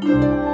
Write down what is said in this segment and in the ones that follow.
大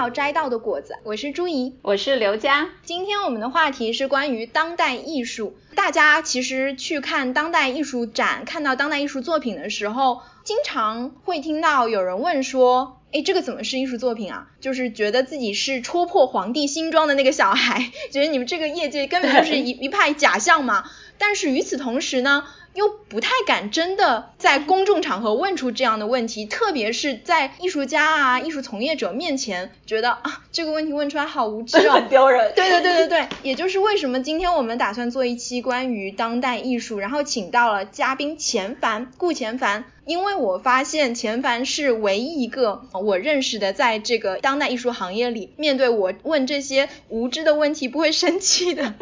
听跳一跳摘到的果子，我是朱怡。我是刘佳，今天我们的话题是关于当代艺术。大家其实去看当代艺术展，看到当代艺术作品的时候，经常会听到有人问说：“哎，这个怎么是艺术作品啊？”就是觉得自己是戳破皇帝新装的那个小孩，觉得你们这个业界根本就是一一派假象嘛。但是与此同时呢，又不太敢真的在公众场合问出这样的问题，特别是在艺术家啊、艺术从业者面前，觉得啊这个问题问出来好无知哦，很丢人。对对对对对，也就是为什么今天我们打算做一期关于当代艺术，然后请到了嘉宾钱凡顾钱凡，因为我发现钱凡是唯一一个我认识的在这个当代艺术行业里，面对我问这些无知的问题不会生气的。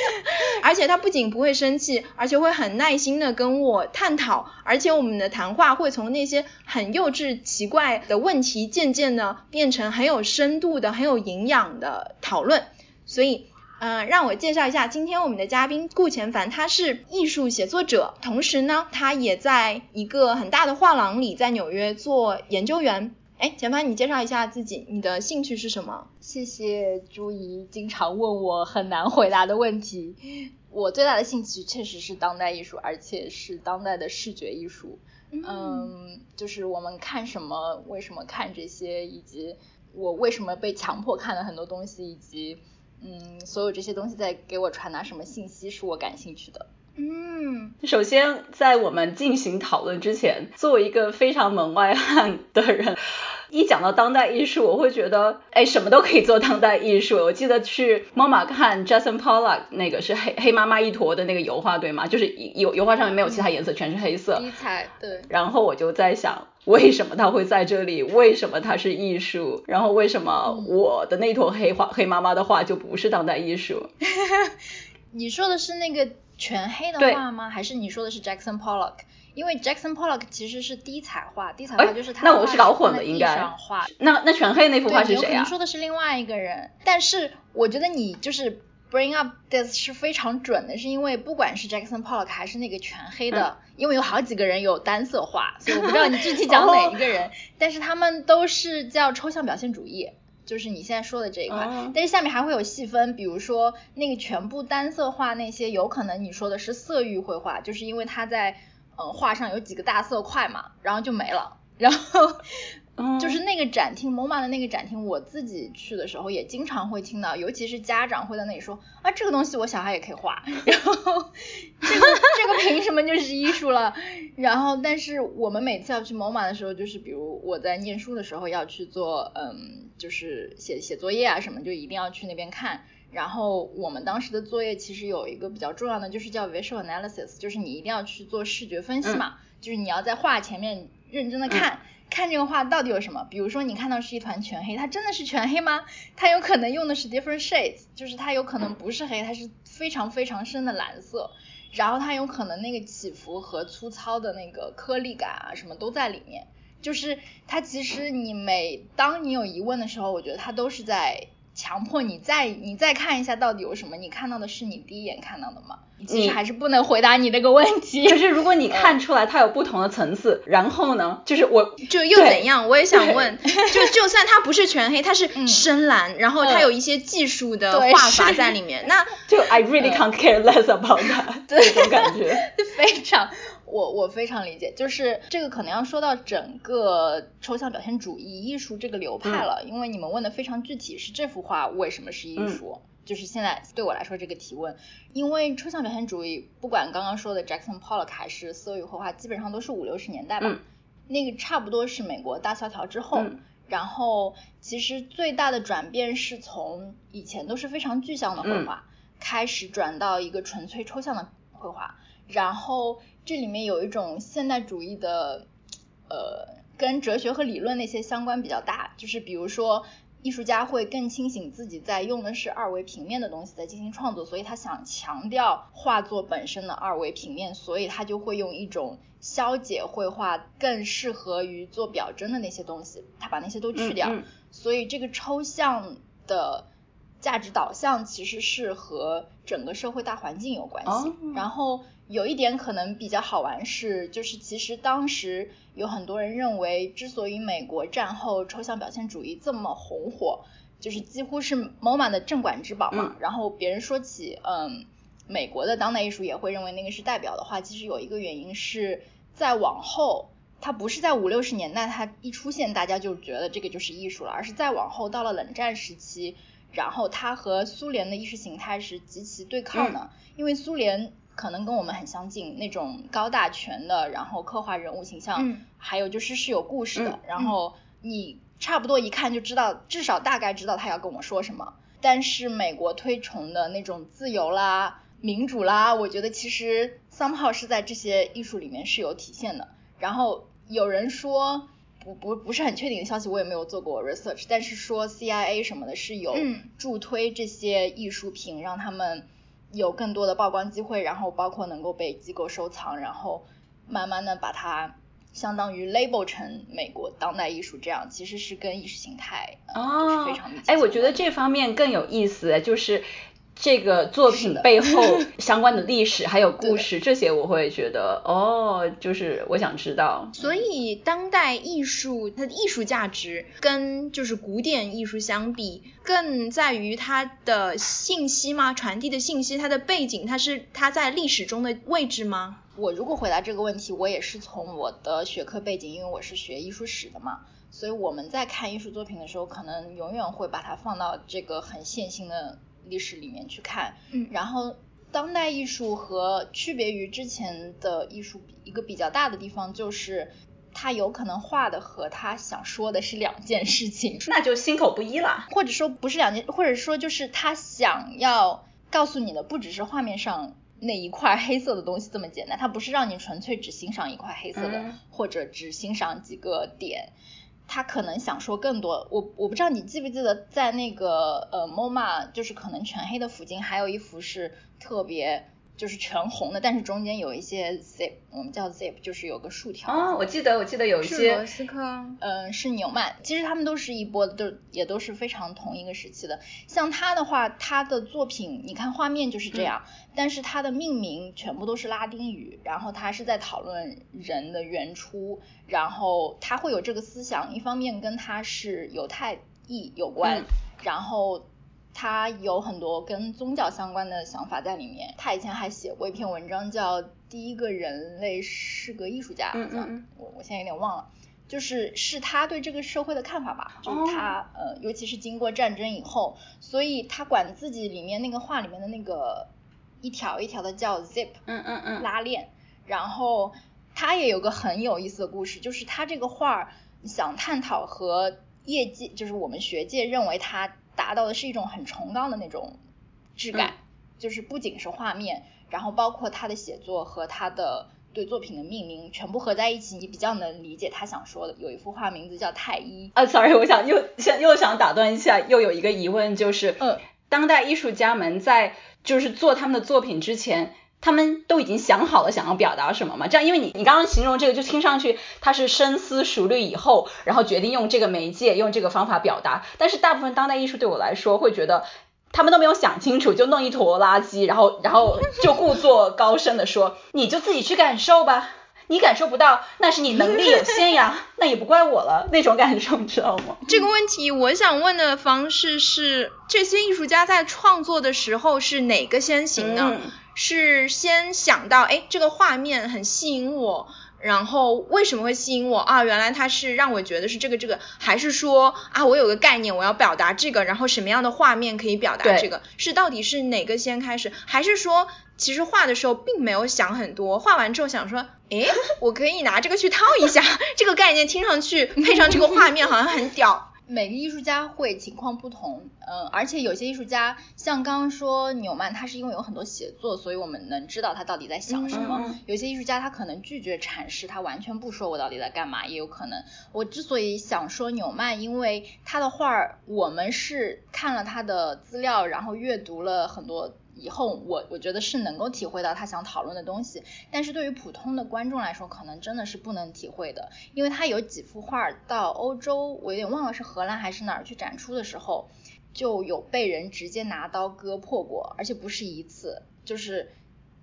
而且他不仅不会生气，而且会很耐心的跟我探讨，而且我们的谈话会从那些很幼稚奇怪的问题，渐渐的变成很有深度的、很有营养的讨论。所以，嗯、让我介绍一下今天我们的嘉宾顾钱凡，他是艺术写作者，同时呢，他也在一个很大的画廊里，在纽约做研究员。哎，钱凡，你介绍一下自己，你的兴趣是什么？谢谢朱怡经常问我很难回答的问题。我最大的兴趣确实是当代艺术，而且是当代的视觉艺术。嗯，就是我们看什么，为什么看这些，以及我为什么被强迫看了很多东西，以及嗯，所有这些东西在给我传达什么信息，是我感兴趣的。嗯，首先，在我们进行讨论之前，作为一个非常门外汉的人，一讲到当代艺术，我会觉得，哎，什么都可以做当代艺术。我记得去 MoMA 看 Jackson Pollock 那个是黑黑妈妈一坨的那个油画，对吗？就是油油画上面没有其他颜色，全是黑色。题材对，然后我就在想，为什么他会在这里？为什么它是艺术？然后为什么我的那坨黑画黑妈妈的画就不是当代艺术？你说的是那个全黑的对画吗？还是你说的是 Jackson Pollock？因为 Jackson Pollock 其实是低彩画，低彩画哎就是他画那我是搞混了应该上画那那全黑那幅画是谁啊你有可能？说的是另外一个人，但是我觉得你就是 bring up this 是非常准的，是因为不管是 Jackson Pollock 还是那个全黑的，嗯因为有好几个人有单色画，所以我不知道你具体讲 哪一个人，但是他们都是叫抽象表现主义。就是你现在说的这一块，哦。但是下面还会有细分，比如说那个全部单色画那些，有可能你说的是色域绘画，就是因为它在嗯画上有几个大色块嘛，然后就没了，然后嗯就是那个展厅，MoMA 的那个展厅，我自己去的时候也经常会听到，尤其是家长会在那里说啊，这个东西我小孩也可以画，然后这个这个凭什么就是艺术了？然后，但是我们每次要去 MoMA 的时候，就是比如我在念书的时候要去做，嗯，就是写写作业啊什么，就一定要去那边看。然后我们当时的作业其实有一个比较重要的，就是叫 visual analysis，就是你一定要去做视觉分析嘛，就是你要在画前面认真的看。看这个画到底有什么？比如说你看到是一团全黑，它真的是全黑吗？它有可能用的是 different shades，就是它有可能不是黑，它是非常非常深的蓝色，然后它有可能那个起伏和粗糙的那个颗粒感啊什么都在里面。就是它其实你每当你有疑问的时候，我觉得它都是在强迫你再你再看一下到底有什么，你看到的是你第一眼看到的吗？其实还是不能回答你那个问题。就是如果你看出来它有不同的层次，然后呢，就是我就又怎样？我也想问，就就算它不是全黑，它是嗯深蓝，然后它有一些技术的画法在里面，那 就 I really can't care less about that 这种感觉。非常，我我非常理解，就是这个可能要说到整个抽象表现主义艺术这个流派了，因为你们问的非常具体，是这幅画为什么是艺术？就是现在对我来说这个提问，因为抽象表现主义，不管刚刚说的 Jackson Pollock 还是色域绘画，基本上都是五六十年代吧，嗯那个差不多是美国大萧条之后。嗯然后，其实最大的转变是从以前都是非常具象的绘画，开始转到一个纯粹抽象的绘画。然后这里面有一种现代主义的，呃，跟哲学和理论那些相关比较大，就是比如说，艺术家会更清醒自己在用的是二维平面的东西在进行创作，所以他想强调画作本身的二维平面，所以他就会用一种消解绘画更适合于做表征的那些东西，他把那些都去掉，嗯嗯所以这个抽象的价值导向其实是和整个社会大环境有关系。哦然后有一点可能比较好玩是，就是其实当时有很多人认为，之所以美国战后抽象表现主义这么红火，就是几乎是 MoMA 的镇馆之宝嘛。然后别人说起嗯美国的当代艺术，也会认为那个是代表的话，其实有一个原因是在往后。它不是在五六十年代，它一出现大家就觉得这个就是艺术了，而是再往后到了冷战时期，然后它和苏联的意识形态是极其对抗的，因为苏联可能跟我们很相近，那种高大全的，然后刻画人物形象，嗯还有就是是有故事的，嗯然后你差不多一看就知道，至少大概知道他要跟我说什么。但是美国推崇的那种自由啦、民主啦，我觉得其实 somehow 是在这些艺术里面是有体现的。然后有人说。不不不是很确定的消息，我也没有做过 research，但是说 CIA 什么的是有嗯助推这些艺术品，让他们有更多的曝光机会，然后包括能够被机构收藏，然后慢慢的把它相当于 label 成美国当代艺术这样，其实是跟意识形态、呃、就是哦非常密切。哎，我觉得这方面更有意思，就是这个作品的背后 相关的历史还有故事，这些我会觉得哦，就是我想知道。所以当代艺术它的艺术价值跟就是古典艺术相比，更在于它的信息吗？传递的信息，它的背景，它是它在历史中的位置吗？我如果回答这个问题，我也是从我的学科背景，因为我是学艺术史的嘛，所以我们在看艺术作品的时候，可能永远会把它放到这个很线性的历史里面去看。嗯然后当代艺术和区别于之前的艺术比一个比较大的地方就是。他有可能画的和他想说的是两件事情，那就心口不一了。或者说不是两件，或者说就是他想要告诉你的不只是画面上那一块黑色的东西这么简单，他不是让你纯粹只欣赏一块黑色的，嗯或者只欣赏几个点。他可能想说更多，我我不知道你记不记得，在那个呃 MoMA 就是可能全黑的附近，还有一幅是特别就是全红的，但是中间有一些 zip，我们叫 zip，就是有个竖条。哦，我记得我记得有一是罗些斯科。嗯，是纽曼，其实他们都是一波的，都也都是非常同一个时期的。像他的话，他的作品，你看画面就是这样，但是他的命名全部都是拉丁语，然后他是在讨论人的原初，然后他会有这个思想，一方面跟他是犹太裔有关，嗯然后。他有很多跟宗教相关的想法在里面。他以前还写过一篇文章，叫《第一个人类是个艺术家》，好像嗯嗯嗯我我现在有点忘了。就是是他对这个社会的看法吧，就是哦他、呃，尤其是经过战争以后，所以他管自己里面那个画里面的那个一条一条的叫 zip 嗯嗯嗯，拉链，然后他也有个很有意思的故事，就是他这个画想探讨和业界，就是我们学界认为他达到的是一种很崇高的那种质感，嗯。就是不仅是画面，然后包括他的写作和他的对作品的命名全部合在一起，你比较能理解他想说的。有一幅画名字叫太一，啊，sorry，我想又想又想打断一下，又有一个疑问，就是，嗯，当代艺术家们在就是做他们的作品之前，他们都已经想好了想要表达什么嘛？这样，因为你你刚刚形容这个，就听上去他是深思熟虑以后，然后决定用这个媒介，用这个方法表达。但是大部分当代艺术对我来说，会觉得他们都没有想清楚，就弄一坨垃圾，然后然后就故作高深的说，你就自己去感受吧。你感受不到，那是你能力有限呀，那也不怪我了，那种感受，你知道吗？这个问题，我想问的方式是：这些艺术家在创作的时候是哪个先行呢？嗯是先想到，哎，这个画面很吸引我，然后为什么会吸引我啊？原来它是让我觉得是这个这个，还是说啊，我有个概念，我要表达这个，然后什么样的画面可以表达这个？是到底是哪个先开始，还是说？其实画的时候并没有想很多，画完之后想说，诶，我可以拿这个去套一下，这个概念听上去配上这个画面好像很屌。每个艺术家会情况不同，嗯，而且有些艺术家像刚刚说纽曼，他是因为有很多写作，所以我们能知道他到底在想什么。有些艺术家他可能拒绝阐释，他完全不说我到底在干嘛，也有可能。我之所以想说纽曼，因为他的画儿，我们是看了他的资料，然后阅读了很多。以后我我觉得是能够体会到他想讨论的东西，但是对于普通的观众来说，可能真的是不能体会的，因为他有几幅画到欧洲，我有点忘了是荷兰还是哪儿去展出的时候，就有被人直接拿刀割破过，而且不是一次，就是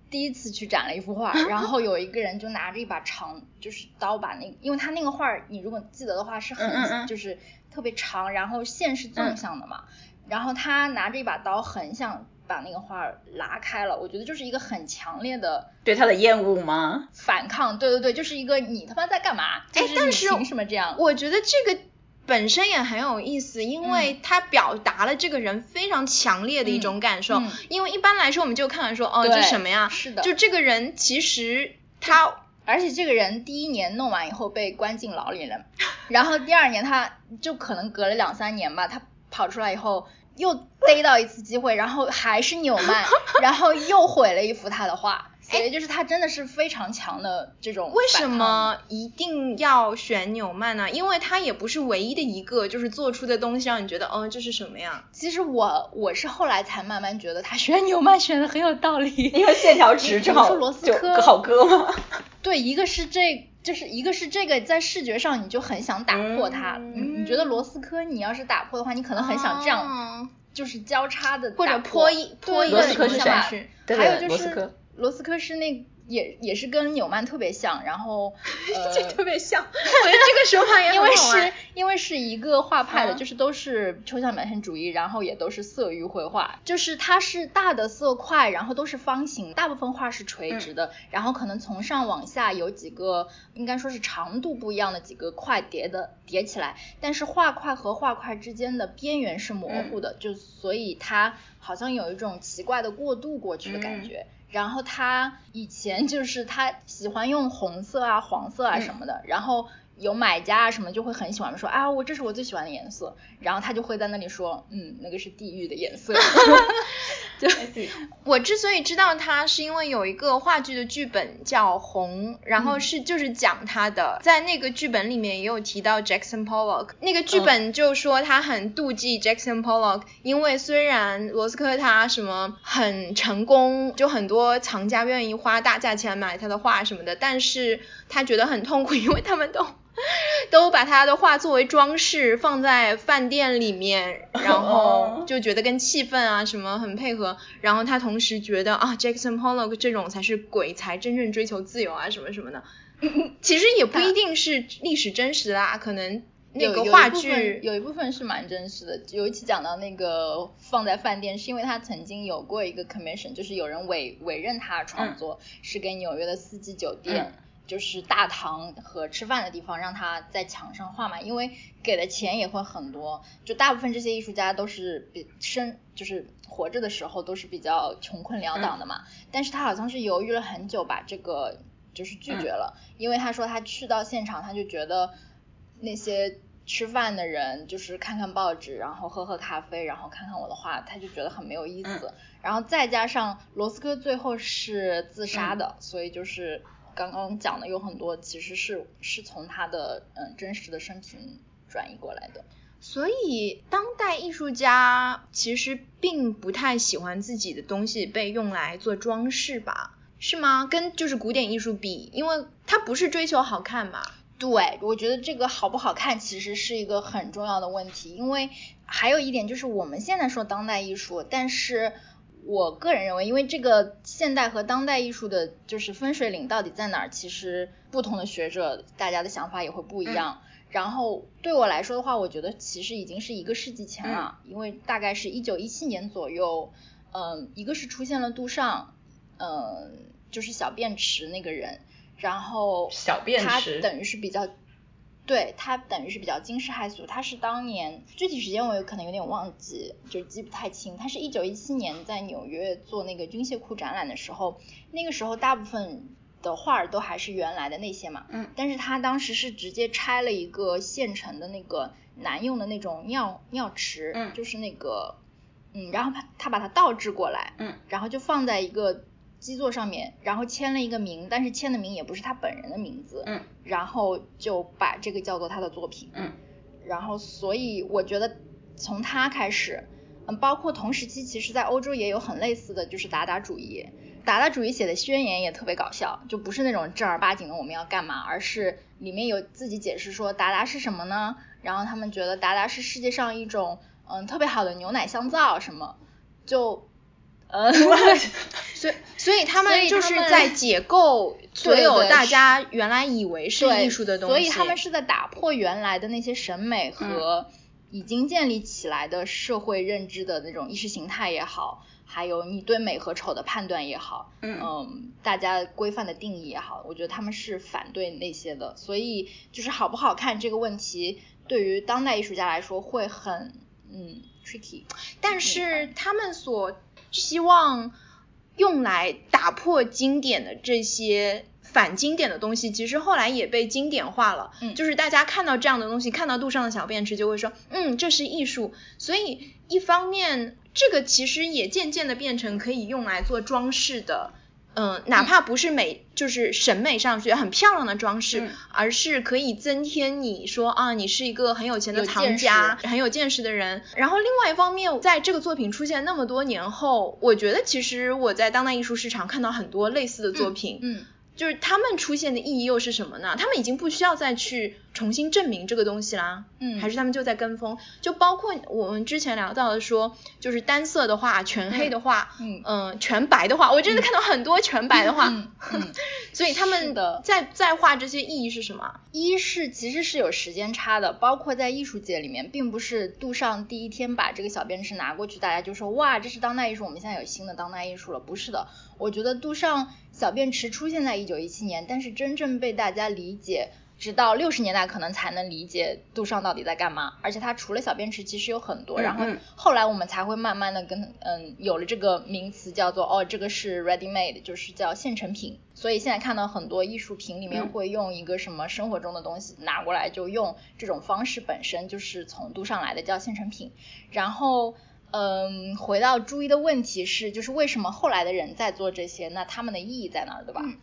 第一次去展了一幅画，然后有一个人就拿着一把长就是刀把那，因为他那个画你如果记得的话是很就是特别长，然后线是纵向的嘛，然后他拿着一把刀横向。把那个画拉开了，我觉得就是一个很强烈的对他的厌恶吗？反抗，对对对，就是一个你他妈在干嘛？哎，但是凭什么这样？我觉得这个本身也很有意思，因为他表达了这个人非常强烈的一种感受。因为一般来说，我们就看完说，哦，这什么呀？是的，就这个人其实他，而且这个人第一年弄完以后被关进牢里了，然后第二年他就可能隔了两三年吧，他跑出来以后。又逮到一次机会，然后还是纽曼，然后又毁了一幅他的画，所以就是他真的是非常强的这种。为什么一定要选纽曼呢？因为他也不是唯一的一个，就是做出的东西让你觉得，嗯，这是什么呀？其实我我是后来才慢慢觉得他选纽曼选的很有道理，因为线条 直，正好罗斯科好割吗？对，一个是这。就是一个是这个在视觉上你就很想打破它，你你觉得罗斯科你要是打破的话，你可能很想这样，就是交叉的或者泼一泼一个什么下去，还有就是罗斯科是那。也也是跟纽曼特别像，然后 呃，这特别像，我觉得这个手法也因为是。因为是一个画派的，就是都是抽象表现主义，然后也都是色域绘画，就是它是大的色块，然后都是方形，大部分画是垂直的，然后可能从上往下有几个应该说是长度不一样的几个块叠的叠起来，但是画块和画块之间的边缘是模糊的，就所以它好像有一种奇怪的过渡过去的感觉。然后他以前就是 他喜欢用红色啊、黄色啊什么的，然后。有买家啊什么就会很喜欢说啊我这是我最喜欢的颜色，然后他就会在那里说嗯那个是地狱的颜色。就我之所以知道他是因为有一个话剧的剧本叫红，然后是就是讲他的，在那个剧本里面也有提到 Jackson Pollock，那个剧本就说他很妒忌 Jackson Pollock，因为虽然罗斯科他什么很成功，就很多藏家愿意花大价钱买他的画什么的，但是他觉得很痛苦，因为他们都。都把他的画作为装饰放在饭店里面，然后就觉得跟气氛啊什么很配合。然后他同时觉得啊，Jackson Pollock 这种才是鬼才真正追求自由啊什么什么的。其实也不一定是历史真实啦，可能那个话剧有一部分是蛮真实的。有一期讲到那个放在饭店，是因为他曾经有过一个 commission，就是有人委委任他创作，是给纽约的四季酒店。就是大堂和吃饭的地方，让他在墙上画嘛，因为给的钱也会很多。就大部分这些艺术家都是比生，就是活着的时候都是比较穷困潦倒的嘛。但是他好像是犹豫了很久，把这个就是拒绝了，因为他说他去到现场，他就觉得那些吃饭的人就是看看报纸，然后喝喝咖啡，然后看看我的画，他就觉得很没有意思。然后再加上罗斯科最后是自杀的，所以就是。刚刚讲的有很多，其实是是从他的嗯真实的生平转移过来的。所以当代艺术家其实并不太喜欢自己的东西被用来做装饰吧？是吗？跟就是古典艺术比，因为他不是追求好看嘛。对，我觉得这个好不好看其实是一个很重要的问题，因为还有一点就是我们现在说当代艺术，但是。我个人认为，因为这个现代和当代艺术的，就是分水岭到底在哪儿？其实不同的学者，大家的想法也会不一样。然后对我来说的话，我觉得其实已经是一个世纪前了，因为大概是一九一七年左右，嗯，一个是出现了杜尚，嗯，就是小便池那个人，然后小便池他等于是比较。对他等于是比较惊世骇俗，他是当年具体时间我有可能有点忘记，就记不太清。他是一九一七年在纽约做那个军械库展览的时候，那个时候大部分的画儿都还是原来的那些嘛，嗯，但是他当时是直接拆了一个现成的那个男用的那种尿尿池，嗯就是那个，嗯，然后他他把它倒置过来，嗯，然后就放在一个基座上面，然后签了一个名，但是签的名也不是他本人的名字，嗯，然后就把这个叫做他的作品，嗯，然后所以我觉得从他开始，嗯，包括同时期其实在欧洲也有很类似的就是达达主义。达达主义写的宣言也特别搞笑，就不是那种正儿八经的我们要干嘛，而是里面有自己解释说达达是什么呢？然后他们觉得达达是世界上一种嗯特别好的牛奶香皂什么，就呃，所以所以他们就是在解构所有大家原来以为是艺术的东西，所以他们是在打破原来的那些审美和已经建立起来的社会认知的那种意识形态也好，还有你对美和丑的判断也好，嗯大家规范的定义也好，我觉得他们是反对那些的。所以就是好不好看这个问题，对于当代艺术家来说会很嗯 tricky。但是他们所希望用来打破经典的这些反经典的东西，其实后来也被经典化了。嗯就是大家看到这样的东西，看到杜尚的小便池，就会说，嗯，这是艺术。所以一方面，这个其实也渐渐的变成可以用来做装饰的。嗯，哪怕不是美，就是审美上觉得很漂亮的装饰，嗯而是可以增添你说啊，你是一个很有钱的藏家，识很有见识的人。然后另外一方面，在这个作品出现那么多年后，我觉得其实我在当代艺术市场看到很多类似的作品，嗯就是他们出现的意义又是什么呢？他们已经不需要再去重新证明这个东西啦，嗯，还是他们就在跟风？就包括我们之前聊到的说，就是单色的话、全黑的话，嗯嗯、全白的话，我真的看到很多全白的话，嗯嗯 所以他们的在在画这些意义是什么？一是其实是有时间差的，包括在艺术界里面，并不是杜尚第一天把这个小便池拿过去，大家就说哇，这是当代艺术，我们现在有新的当代艺术了。不是的，我觉得杜尚小便池出现在一九一七年，但是真正被大家理解。直到六十年代可能才能理解杜尚到底在干嘛，而且他除了小便池其实有很多，嗯然后嗯后来我们才会慢慢的跟嗯有了这个名词叫做哦这个是 ready made，就是叫现成品。所以现在看到很多艺术品里面嗯会用一个什么生活中的东西拿过来就用，这种方式本身就是从杜尚来的，叫现成品。然后嗯，回到朱一的问题是，就是为什么后来的人在做这些？那他们的意义在哪儿，对吧？嗯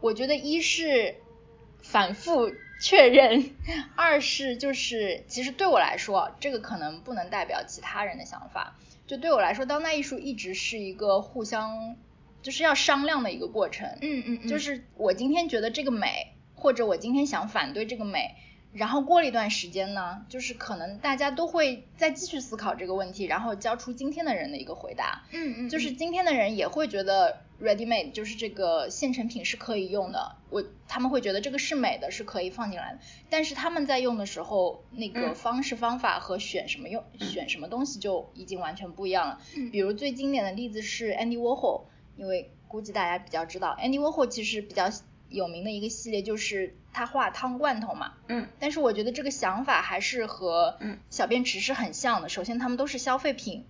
我觉得一是反复确认，二是就是其实对我来说，这个可能不能代表其他人的想法。就对我来说，当代艺术一直是一个互相就是要商量的一个过程。嗯嗯就是我今天觉得这个美，或者我今天想反对这个美，然后过了一段时间呢，就是可能大家都会再继续思考这个问题，然后交出今天的人的一个回答。嗯嗯，就是今天的人也会觉得 ready made 就是这个现成品是可以用的，我他们会觉得这个是美的，是可以放进来的。但是他们在用的时候，那个嗯方式方法和选什么用、选什么东西就已经完全不一样了。嗯比如最经典的例子是 Andy Warhol，因为估计大家比较知道，Andy Warhol 其实比较有名的一个系列就是他画汤罐头嘛。嗯但是我觉得这个想法还是和嗯小便池是很像的。首先，他们都是消费品，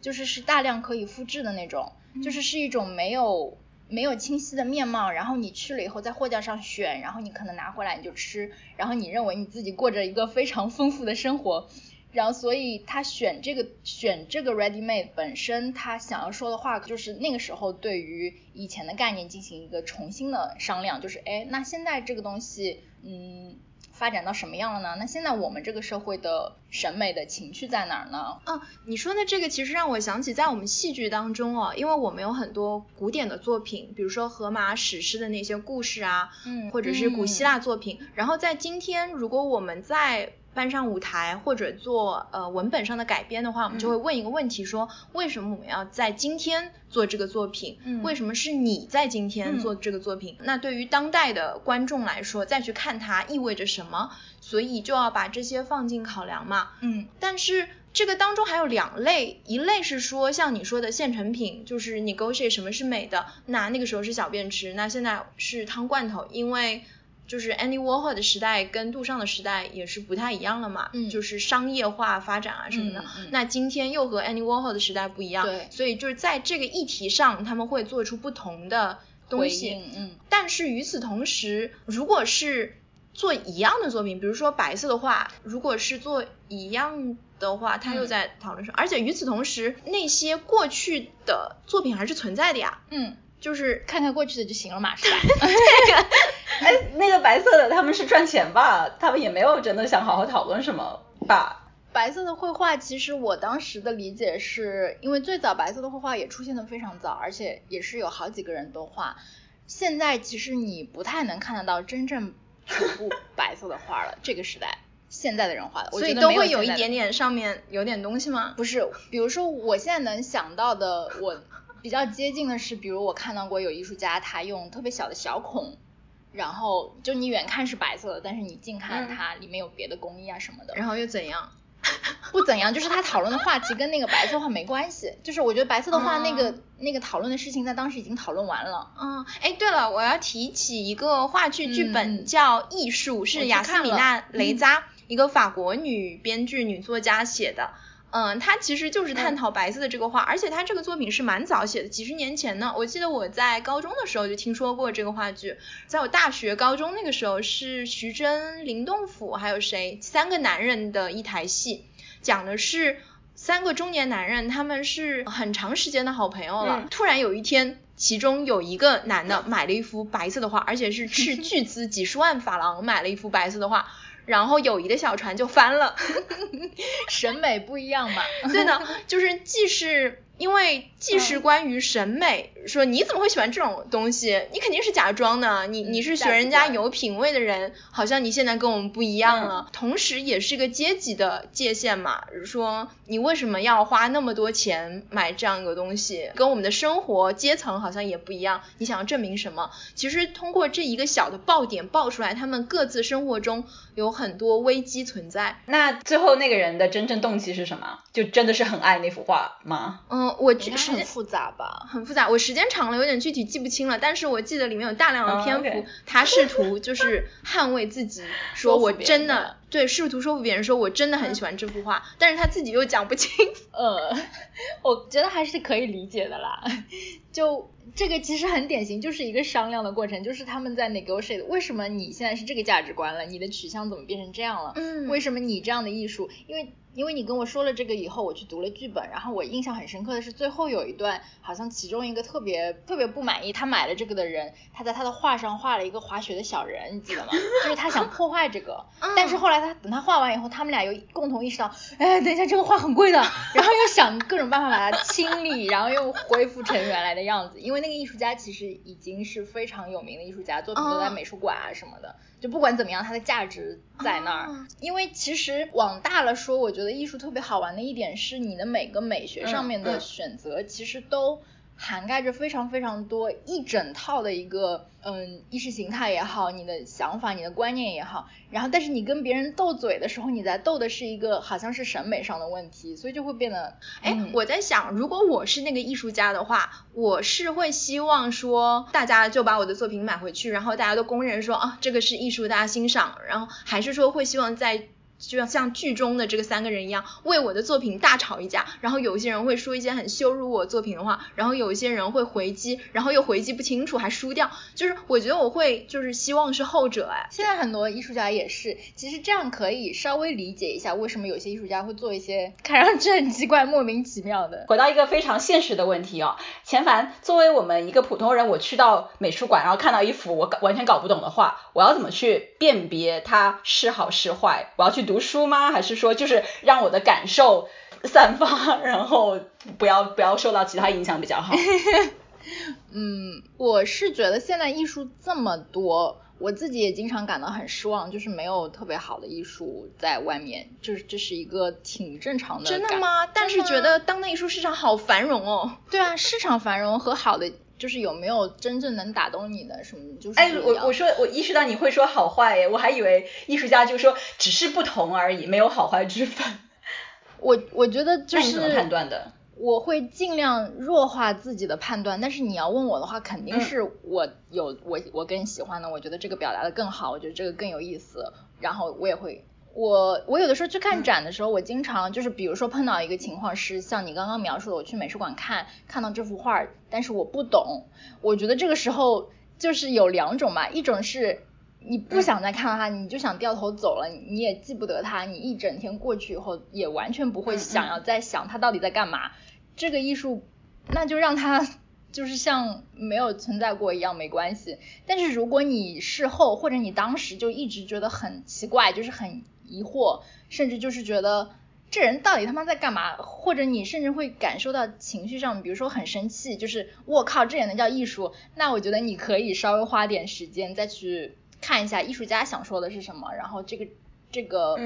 就是是大量可以复制的那种，就是是一种没有没有清晰的面貌，然后你去了以后在货架上选，然后你可能拿回来你就吃，然后你认为你自己过着一个非常丰富的生活。然后，所以他选这个选这个 ready made 本身，他想要说的话就是那个时候对于以前的概念进行一个重新的商量，就是哎，那现在这个东西，嗯，发展到什么样了呢？那现在我们这个社会的审美的情趣在哪儿呢？啊，你说的这个其实让我想起在我们戏剧当中哦，因为我们有很多古典的作品，比如说荷马史诗的那些故事啊，嗯或者是古希腊作品。然后在今天，如果我们再搬上舞台或者做呃文本上的改编的话，我们就会问一个问题说，为什么我们要在今天做这个作品？嗯为什么是你在今天嗯做这个作品？那对于当代的观众来说，再去看它意味着什么？所以就要把这些放进考量嘛。嗯但是这个当中还有两类，一类是说像你说的现成品，就是 negotiate 什么是美的，那那个时候是小便池，那现在是汤罐头，因为就是 Andy Warhol 的时代跟杜尚的时代也是不太一样了嘛，嗯就是商业化发展啊什么的。嗯嗯那今天又和 Andy Warhol 的时代不一样，对所以就是在这个议题上，他们会做出不同的东西。嗯，但是与此同时，如果是做一样的作品，比如说白色的画，如果是做一样的话，他又在讨论说，而且与此同时，那些过去的作品还是存在的呀。嗯，就是看看过去的就行了嘛，是吧？哎，那个白色的他们是赚钱吧？他们也没有真的想好好讨论什么吧？白色的绘画，其实我当时的理解是因为最早白色的绘画也出现的非常早，而且也是有好几个人都画。现在其实你不太能看得到真正全部白色的画了，这个时代现在的人画的，所以都会有一点点上面有点东西吗？不是，比如说我现在能想到的，我比较接近的是，比如我看到过有艺术家他用特别小的小孔。然后就你远看是白色的，但是你近看它里面有别的工艺啊什么的。然后又怎样？不怎样，就是他讨论的话题跟那个白色画没关系。就是我觉得白色的话那个那个讨论的事情在当时已经讨论完了。嗯，哎，对了，我要提起一个话剧剧本叫《艺术》，是雅斯米娜·雷扎，一个法国女编剧、女作家写的。嗯，他其实就是探讨白色的这个画，而且他这个作品是蛮早写的，几十年前呢。我记得我在高中的时候就听说过这个话剧，在我大学、高中那个时候是徐峥、林动甫还有谁三个男人的一台戏，讲的是三个中年男人，他们是很长时间的好朋友了。突然有一天，其中有一个男的买了一幅白色的画，而且是斥巨资几十万法郎买了一幅白色的画。然后友谊的小船就翻了，审美不一样嘛。对的，就是既是。因为既是关于审美，说你怎么会喜欢这种东西？你肯定是假装的，你你是学人家有品位的人，好像你现在跟我们不一样了。同时也是一个阶级的界限嘛，说你为什么要花那么多钱买这样一个东西？跟我们的生活阶层好像也不一样。你想要证明什么？其实通过这一个小的爆点爆出来，他们各自生活中有很多危机存在。那最后那个人的真正动机是什么？就真的是很爱那幅画吗？嗯。我觉得很复杂吧，很复杂。我时间长了，有点具体记不清了。但是我记得里面有大量的篇幅，他试图就是捍卫自己，说我真的对，试图说服别人说我真的很喜欢这幅画，但是他自己又讲不清。呃，我觉得还是可以理解的啦。就这个其实很典型，就是一个商量的过程，就是他们在 negotiate。为什么你现在是这个价值观了？你的取向怎么变成这样了？嗯，为什么你这样的艺术？因为。因为你跟我说了这个以后，我去读了剧本，然后我印象很深刻的是最后有一段，好像其中一个特别特别不满意他买了这个的人，他在他的画上画了一个滑雪的小人，你记得吗？就是他想破坏这个，但是后来他等他画完以后，他们俩又共同意识到，哎，等一下这个画很贵的，然后又想各种办法把它清理，然后又恢复成原来的样子。因为那个艺术家其实已经是非常有名的艺术家，作品都在美术馆啊什么的。就不管怎么样，它的价值在那儿。因为其实往大了说，我觉得艺术特别好玩的一点是，你的每个美学上面的选择，其实都。涵盖着非常非常多一整套的一个嗯意识形态也好，你的想法、你的观念也好，然后但是你跟别人斗嘴的时候，你在斗的是一个好像是审美上的问题，所以就会变得哎，我在想，如果我是那个艺术家的话，我是会希望说大家就把我的作品买回去，然后大家都公认说啊这个是艺术，大家欣赏，然后还是说会希望在。就像像剧中的这个三个人一样，为我的作品大吵一架，然后有一些人会说一些很羞辱我作品的话，然后有一些人会回击，然后又回击不清楚还输掉，就是我觉得我会就是希望是后者哎。现在很多艺术家也是，其实这样可以稍微理解一下为什么有些艺术家会做一些看上去很奇怪、莫名其妙的。回到一个非常现实的问题哦，钱凡，作为我们一个普通人，我去到美术馆，然后看到一幅我搞完全搞不懂的画，我要怎么去辨别它是好是坏？我要去读书。吗？还是说就是让我的感受散发，然后不要不要受到其他影响比较好。嗯，我是觉得现在艺术这么多，我自己也经常感到很失望，就是没有特别好的艺术在外面，就是这是一个挺正常的。真的吗？但是觉得当代艺术市场好繁荣哦。对啊，市场繁荣和好的。就是有没有真正能打动你的什么？就是哎，我我说我意识到你会说好坏耶，我还以为艺术家就说只是不同而已，没有好坏之分。我我觉得就是判断的？我会尽量弱化自己的判断，但是你要问我的话，肯定是我有我我更喜欢的，我觉得这个表达的更好，我觉得这个更有意思，然后我也会。我我有的时候去看展的时候，我经常就是比如说碰到一个情况是像你刚刚描述的，我去美术馆看看到这幅画，但是我不懂，我觉得这个时候就是有两种吧，一种是你不想再看到它，你就想掉头走了，你也记不得它，你一整天过去以后也完全不会想要再想它到底在干嘛，这个艺术那就让它。就是像没有存在过一样没关系，但是如果你事后或者你当时就一直觉得很奇怪，就是很疑惑，甚至就是觉得这人到底他妈在干嘛，或者你甚至会感受到情绪上，比如说很生气，就是我靠，这也能叫艺术？那我觉得你可以稍微花点时间再去看一下艺术家想说的是什么，然后这个这个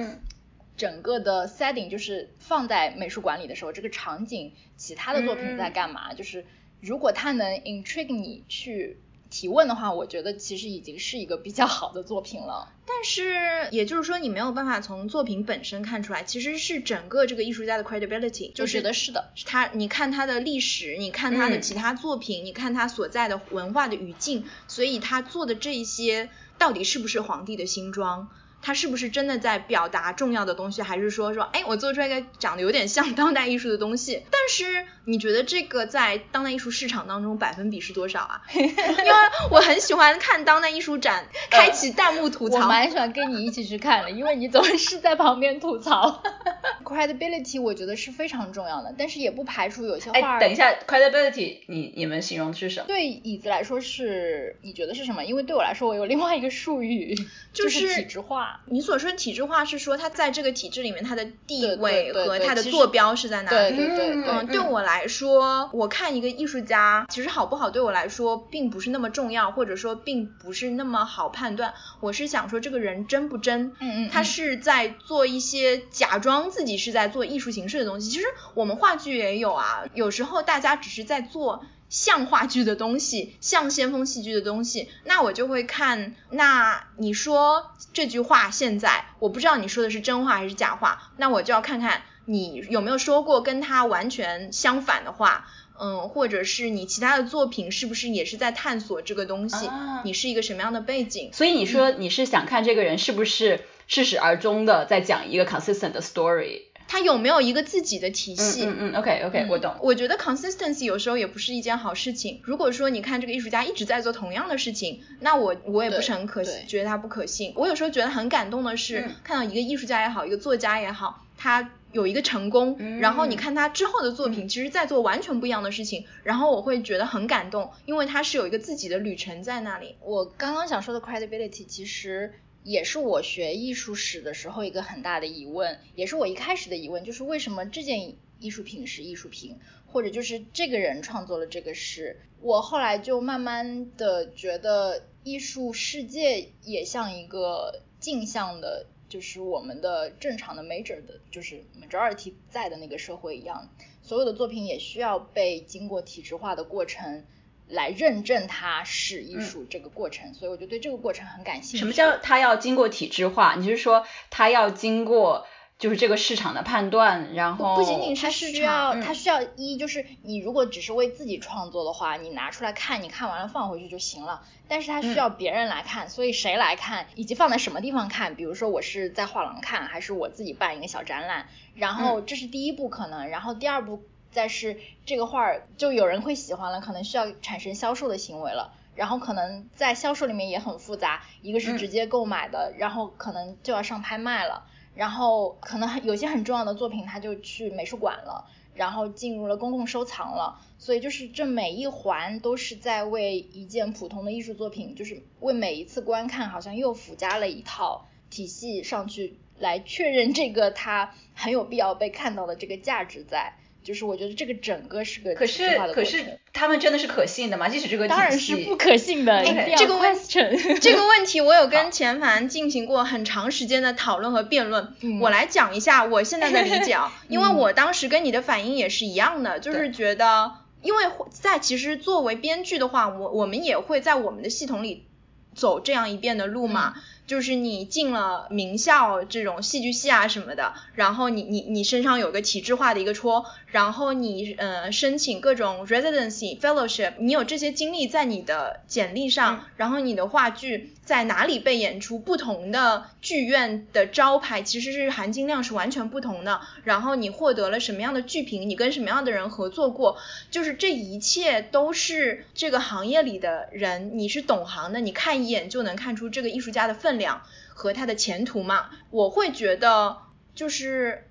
整个的 setting 就是放在美术馆里的时候，这个场景其他的作品在干嘛，就是。如果他能 intrigue 你去提问的话，我觉得其实已经是一个比较好的作品了。但是，也就是说，你没有办法从作品本身看出来，其实是整个这个艺术家的 credibility。就觉得是的，他，你看他的历史，你看他的其他作品，你看他所在的文化的语境，所以他做的这一些到底是不是皇帝的新装？他是不是真的在表达重要的东西，还是说说，哎，我做出来一个长得有点像当代艺术的东西？但是你觉得这个在当代艺术市场当中百分比是多少啊？因为我很喜欢看当代艺术展，开启弹幕吐槽。我蛮喜欢跟你一起去看的，因为你总是在旁边吐槽。Credibility 我觉得是非常重要的，但是也不排除有些画。哎，等一下，Credibility 你你们形容的是什么？对椅子来说是，你觉得是什么？因为对我来说，我有另外一个术语，就是体制化。你所说的体制化是说他在这个体制里面他的地位和他的坐标是在哪里？对对对。嗯，对我来说，我看一个艺术家其实好不好对我来说并不是那么重要，或者说并不是那么好判断。我是想说这个人真不真？嗯嗯。他是在做一些假装自己是在做艺术形式的东西。其实我们话剧也有啊，有时候大家只是在做。像话剧的东西，像先锋戏剧的东西，那我就会看。那你说这句话，现在我不知道你说的是真话还是假话，那我就要看看你有没有说过跟他完全相反的话，嗯，或者是你其他的作品是不是也是在探索这个东西？你是一个什么样的背景？所以你说你是想看这个人是不是至始而终的在讲一个 consistent 的 story？他有没有一个自己的体系？嗯嗯，OK OK，我懂。我觉得 consistency 有时候也不是一件好事情。如果说你看这个艺术家一直在做同样的事情，那我我也不是很可，觉得他不可信。我有时候觉得很感动的是，看到一个艺术家也好，一个作家也好，他有一个成功，然后你看他之后的作品，其实在做完全不一样的事情，然后我会觉得很感动，因为他是有一个自己的旅程在那里。我刚刚想说的 credibility，其实。也是我学艺术史的时候一个很大的疑问，也是我一开始的疑问，就是为什么这件艺术品是艺术品，或者就是这个人创作了这个事。我后来就慢慢的觉得，艺术世界也像一个镜像的，就是我们的正常的 major 的，就是 majority 在的那个社会一样，所有的作品也需要被经过体制化的过程。来认证它是艺术这个过程，所以我就对这个过程很感兴趣。什么叫它要经过体制化？你是说它要经过就是这个市场的判断，然后不仅仅是需要，它需要一就是你如果只是为自己创作的话，你拿出来看，你看完了放回去就行了。但是它需要别人来看，所以谁来看，以及放在什么地方看？比如说我是在画廊看，还是我自己办一个小展览？然后这是第一步可能，然后第二步。再是这个画儿，就有人会喜欢了，可能需要产生销售的行为了，然后可能在销售里面也很复杂，一个是直接购买的，然后可能就要上拍卖了，然后可能有些很重要的作品，它就去美术馆了，然后进入了公共收藏了，所以就是这每一环都是在为一件普通的艺术作品，就是为每一次观看好像又附加了一套体系上去，来确认这个它很有必要被看到的这个价值在。就是我觉得这个整个是个可是可是他们真的是可信的吗？即使这个当然是不可信的。这个问 这个问题我有跟钱凡进行过很长时间的讨论和辩论。我来讲一下我现在的理解啊，因为我当时跟你的反应也是一样的，就是觉得，因为在其实作为编剧的话，我我们也会在我们的系统里走这样一遍的路嘛。就是你进了名校这种戏剧系啊什么的，然后你你你身上有个体制化的一个戳，然后你呃申请各种 residency fellowship，你有这些经历在你的简历上，然后你的话剧在哪里被演出，不同的剧院的招牌其实是含金量是完全不同的，然后你获得了什么样的剧评，你跟什么样的人合作过，就是这一切都是这个行业里的人，你是懂行的，你看一眼就能看出这个艺术家的分量。和他的前途嘛，我会觉得就是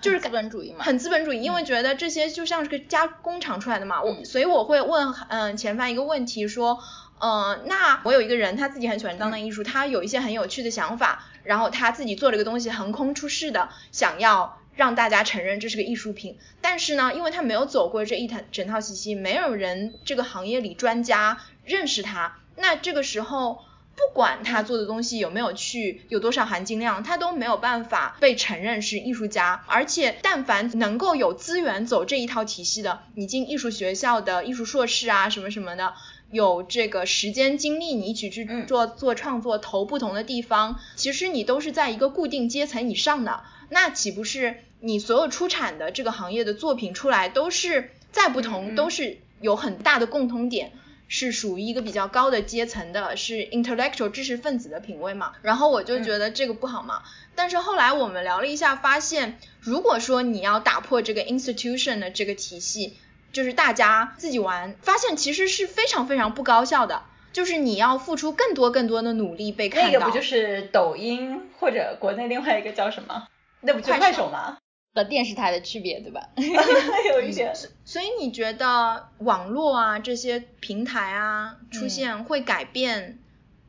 就是资本主义嘛，很资本主义，因为觉得这些就像是个加工厂出来的嘛，我所以我会问嗯前方一个问题说，嗯那我有一个人他自己很喜欢当代艺术，他有一些很有趣的想法，然后他自己做了一个东西横空出世的，想要让大家承认这是个艺术品，但是呢，因为他没有走过这一套整套体系，没有人这个行业里专家认识他，那这个时候。不管他做的东西有没有去，有多少含金量，他都没有办法被承认是艺术家。而且，但凡能够有资源走这一套体系的，你进艺术学校的艺术硕士啊，什么什么的，有这个时间精力，你一起去做做创作，投不同的地方，其实你都是在一个固定阶层以上的。那岂不是你所有出产的这个行业的作品出来都是再不同，都是有很大的共通点？是属于一个比较高的阶层的，是 intellectual 知识分子的品味嘛？然后我就觉得这个不好嘛。但是后来我们聊了一下，发现如果说你要打破这个 institution 的这个体系，就是大家自己玩，发现其实是非常非常不高效的。就是你要付出更多更多的努力被看到。那个不就是抖音或者国内另外一个叫什么？那不就快手吗？和电视台的区别，对吧？有一些。所以你觉得网络啊这些平台啊出现会改变，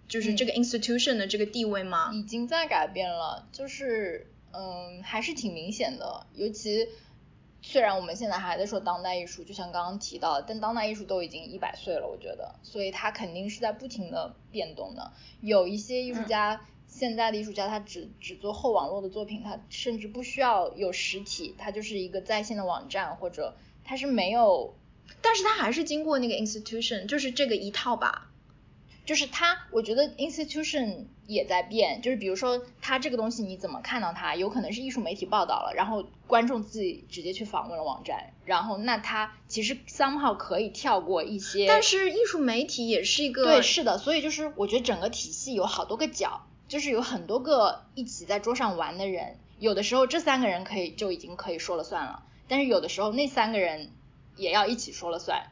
就是这个 institution 的这个地位吗？已经在改变了，就是嗯还是挺明显的。尤其虽然我们现在还在说当代艺术，就像刚刚提到，但当代艺术都已经一百岁了，我觉得，所以它肯定是在不停的变动的。有一些艺术家。现在的艺术家他只只做后网络的作品，他甚至不需要有实体，他就是一个在线的网站，或者他是没有，但是他还是经过那个 institution，就是这个一套吧，就是他，我觉得 institution 也在变，就是比如说他这个东西你怎么看到它，有可能是艺术媒体报道了，然后观众自己直接去访问了网站，然后那他其实 somehow 可以跳过一些，但是艺术媒体也是一个，对，是的，所以就是我觉得整个体系有好多个角。就是有很多个一起在桌上玩的人，有的时候这三个人可以就已经可以说了算了，但是有的时候那三个人也要一起说了算。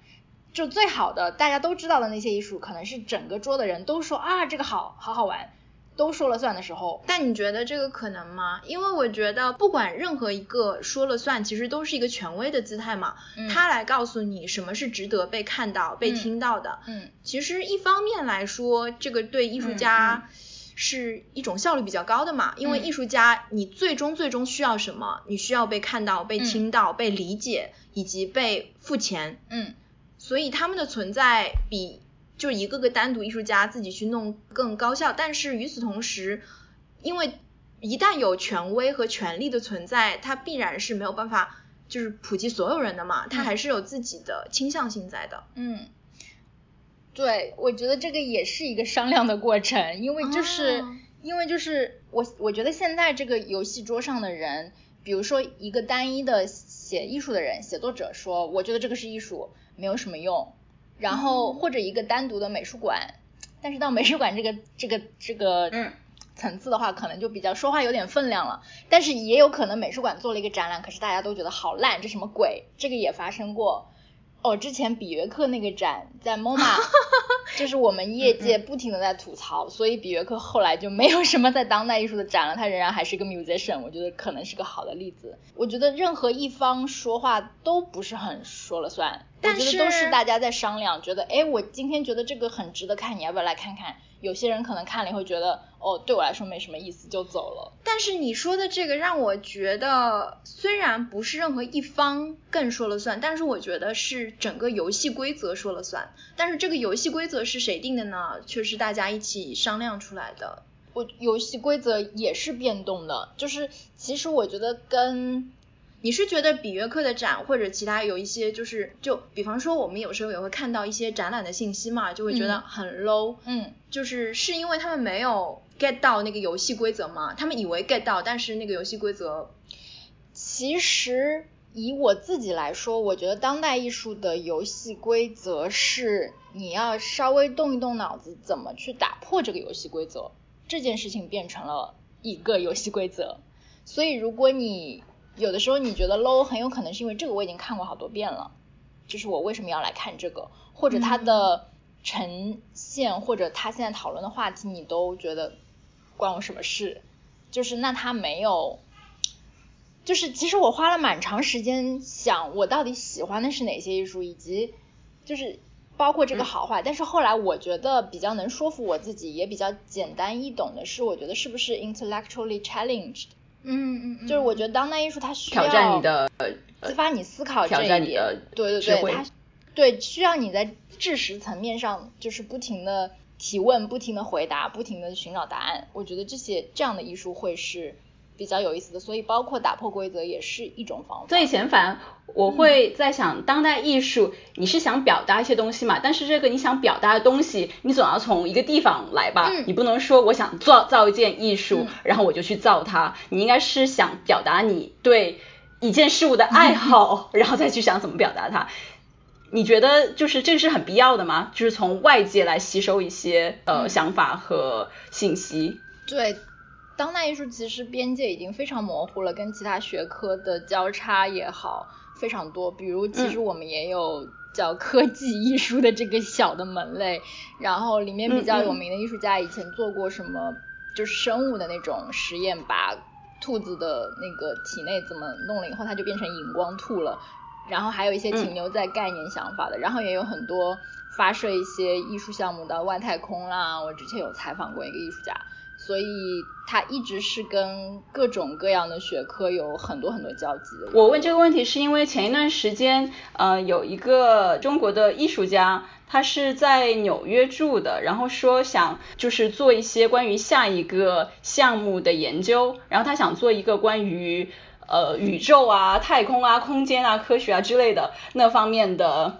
就最好的大家都知道的那些艺术，可能是整个桌的人都说啊这个好好好玩，都说了算的时候。但你觉得这个可能吗？因为我觉得不管任何一个说了算，其实都是一个权威的姿态嘛，他来告诉你什么是值得被看到、被听到的。嗯，其实一方面来说，这个对艺术家。是一种效率比较高的嘛？因为艺术家，你最终最终需要什么？你需要被看到、被听到、被理解，以及被付钱。嗯，所以他们的存在比就一个个单独艺术家自己去弄更高效。但是与此同时，因为一旦有权威和权力的存在，它必然是没有办法就是普及所有人的嘛，它还是有自己的倾向性在的。嗯。对，我觉得这个也是一个商量的过程，因为就是因为就是我我觉得现在这个游戏桌上的人，比如说一个单一的写艺术的人，写作者说，我觉得这个是艺术，没有什么用，然后或者一个单独的美术馆，但是到美术馆这个这个这个层次的话，可能就比较说话有点分量了，但是也有可能美术馆做了一个展览，可是大家都觉得好烂，这什么鬼？这个也发生过。哦，之前比约克那个展在 MoMA，就是我们业界不停的在吐槽，所以比约克后来就没有什么在当代艺术的展了，他仍然还是一个 musician，我觉得可能是个好的例子。我觉得任何一方说话都不是很说了算，我觉得都是大家在商量，觉得哎，我今天觉得这个很值得看，你要不要来看看？有些人可能看了以后觉得，哦，对我来说没什么意思，就走了。但是你说的这个让我觉得，虽然不是任何一方更说了算，但是我觉得是整个游戏规则说了算。但是这个游戏规则是谁定的呢？却是大家一起商量出来的。我游戏规则也是变动的，就是其实我觉得跟你是觉得比约克的展或者其他有一些就是就比方说我们有时候也会看到一些展览的信息嘛，就会觉得很 low，嗯，就是是因为他们没有 get 到那个游戏规则吗？他们以为 get 到，但是那个游戏规则，其实以我自己来说，我觉得当代艺术的游戏规则是你要稍微动一动脑子，怎么去打破这个游戏规则，这件事情变成了一个游戏规则。所以如果你有的时候你觉得 low，很有可能是因为这个我已经看过好多遍了，就是我为什么要来看这个，或者它的呈现，或者他现在讨论的话题，你都觉得关我什么事？就是那他没有，就是其实我花了蛮长时间想，我到底喜欢的是哪些艺术，以及就是包括这个好坏。但是后来我觉得比较能说服我自己，也比较简单易懂的是，我觉得是不是 intellectually challenged。嗯嗯就是我觉得当代艺术它需要挑战你的激发你思考这一点，对对对，它对需要你在知识层面上就是不停的提问，不停的回答，不停的寻找答案。我觉得这些这样的艺术会是。比较有意思的，所以包括打破规则也是一种方法。所以前凡，我会在想，当代艺术你是想表达一些东西嘛？但是这个你想表达的东西，你总要从一个地方来吧？你不能说我想造造一件艺术，然后我就去造它。你应该是想表达你对一件事物的爱 好，然后再去想怎么表达它。你觉得就是这个是很必要的吗？就是从外界来吸收一些呃想法和信息？对。当代艺术其实边界已经非常模糊了，跟其他学科的交叉也好非常多。比如，其实我们也有叫科技艺术的这个小的门类，然后里面比较有名的艺术家以前做过什么，就是生物的那种实验，把兔子的那个体内怎么弄了以后，它就变成荧光兔了。然后还有一些停留在概念想法的，然后也有很多发射一些艺术项目到外太空啦。我之前有采访过一个艺术家。所以他一直是跟各种各样的学科有很多很多交集的。我问这个问题是因为前一段时间，呃，有一个中国的艺术家，他是在纽约住的，然后说想就是做一些关于下一个项目的研究，然后他想做一个关于呃宇宙啊、太空啊、空间啊、科学啊之类的那方面的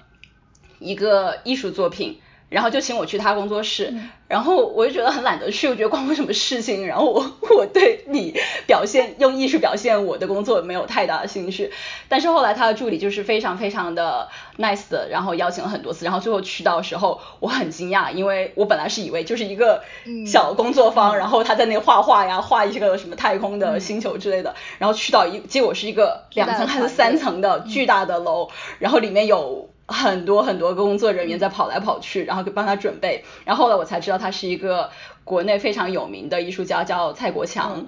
一个艺术作品。然后就请我去他工作室，然后我就觉得很懒得去，我觉得关我什么事情。然后我我对你表现用艺术表现我的工作没有太大的兴趣。但是后来他的助理就是非常非常的 nice 的，然后邀请了很多次，然后最后去到时候我很惊讶，因为我本来是以为就是一个小工作坊，然后他在那画画呀，画一个什么太空的星球之类的，然后去到一结果是一个两层还是三层的巨大的楼，然后里面有。很多很多工作人员在跑来跑去，然后帮他准备。然后后来我才知道他是一个国内非常有名的艺术家，叫蔡国强。